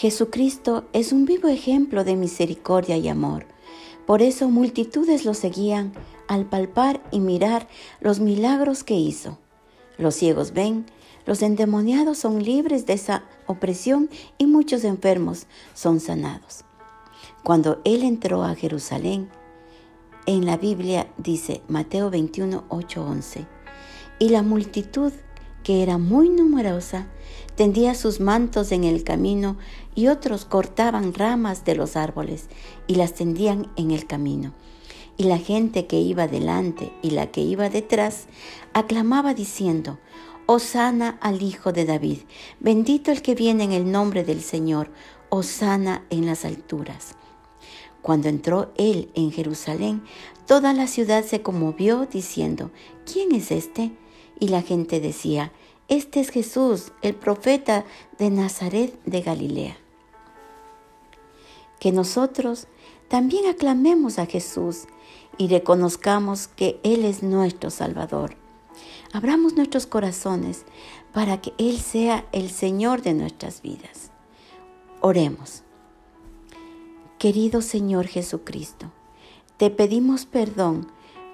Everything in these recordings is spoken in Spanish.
Jesucristo es un vivo ejemplo de misericordia y amor. Por eso multitudes lo seguían al palpar y mirar los milagros que hizo. Los ciegos ven, los endemoniados son libres de esa opresión y muchos enfermos son sanados. Cuando él entró a Jerusalén, en la Biblia dice Mateo 21, 8, 11, y la multitud, que era muy numerosa, tendía sus mantos en el camino y otros cortaban ramas de los árboles y las tendían en el camino. Y la gente que iba delante y la que iba detrás aclamaba diciendo, Osana al Hijo de David, bendito el que viene en el nombre del Señor, Osana en las alturas. Cuando entró él en Jerusalén, toda la ciudad se conmovió diciendo, ¿quién es este? Y la gente decía, este es Jesús, el profeta de Nazaret de Galilea. Que nosotros también aclamemos a Jesús y reconozcamos que Él es nuestro Salvador. Abramos nuestros corazones para que Él sea el Señor de nuestras vidas. Oremos. Querido Señor Jesucristo, te pedimos perdón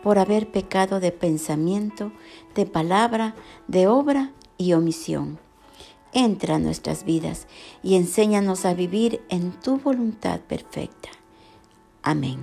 por haber pecado de pensamiento, de palabra, de obra y omisión. Entra a nuestras vidas y enséñanos a vivir en tu voluntad perfecta. Amén.